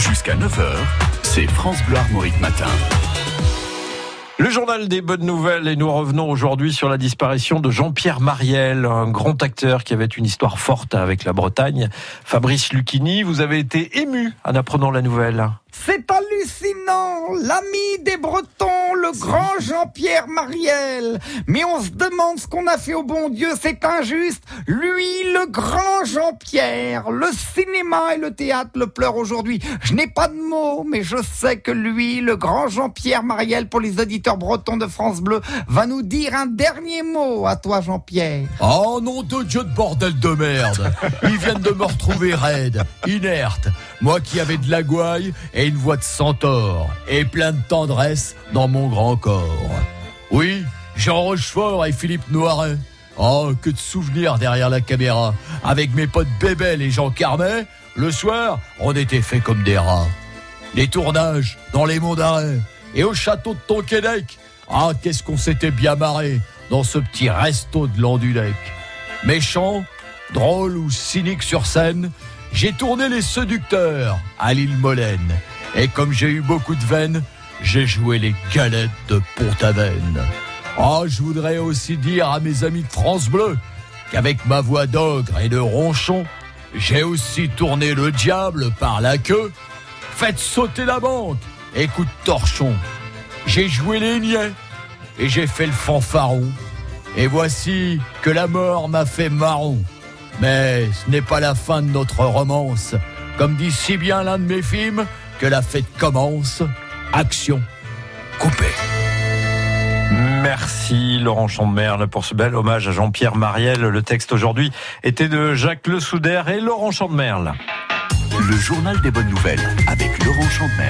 Jusqu'à 9h, c'est France Bleu Armorique Matin. Le journal des bonnes nouvelles et nous revenons aujourd'hui sur la disparition de Jean-Pierre Mariel, un grand acteur qui avait une histoire forte avec la Bretagne. Fabrice Lucchini, vous avez été ému en apprenant la nouvelle. C'est hallucinant L'ami des Bretons, le grand Jean-Pierre Mariel. Mais on se demande ce qu'on a fait au bon Dieu, c'est injuste. Lui, le grand Jean-Pierre. Le cinéma et le théâtre le pleurent aujourd'hui. Je n'ai pas de mots, mais je sais que lui, le grand Jean-Pierre Mariel, pour les auditeurs bretons de France Bleu, va nous dire un dernier mot à toi, Jean-Pierre. Oh nom de Dieu de bordel de merde. Ils viennent de me retrouver raide, inerte, moi qui avais de la gouaille et une voix de centaure, et plein de tendresse dans mon grand corps. Oui, Jean Rochefort et Philippe Noiret. Oh, que de souvenirs derrière la caméra. Avec mes potes Bébel et Jean Carmet, le soir, on était fait comme des rats. Les tournages dans les monts d'arrêt et au château de Tonquédec. Ah, qu'est-ce qu'on s'était bien marré dans ce petit resto de l'Andulec. Méchant, drôle ou cynique sur scène, j'ai tourné les séducteurs à l'île Molène. Et comme j'ai eu beaucoup de veines, j'ai joué les galettes de Pont-Aven. Oh, je voudrais aussi dire à mes amis de France Bleu qu'avec ma voix d'ogre et de ronchon, j'ai aussi tourné le diable par la queue. Faites sauter la banque de torchon. J'ai joué les niais et j'ai fait le fanfaron. Et voici que la mort m'a fait marron. Mais ce n'est pas la fin de notre romance. Comme dit si bien l'un de mes films, que la fête commence. Action. Coupé. Merci Laurent Chandemerle pour ce bel hommage à Jean-Pierre Mariel. Le texte aujourd'hui était de Jacques Le Soudaire et Laurent Chandemerle. Le journal des bonnes nouvelles avec Laurent Chandemer.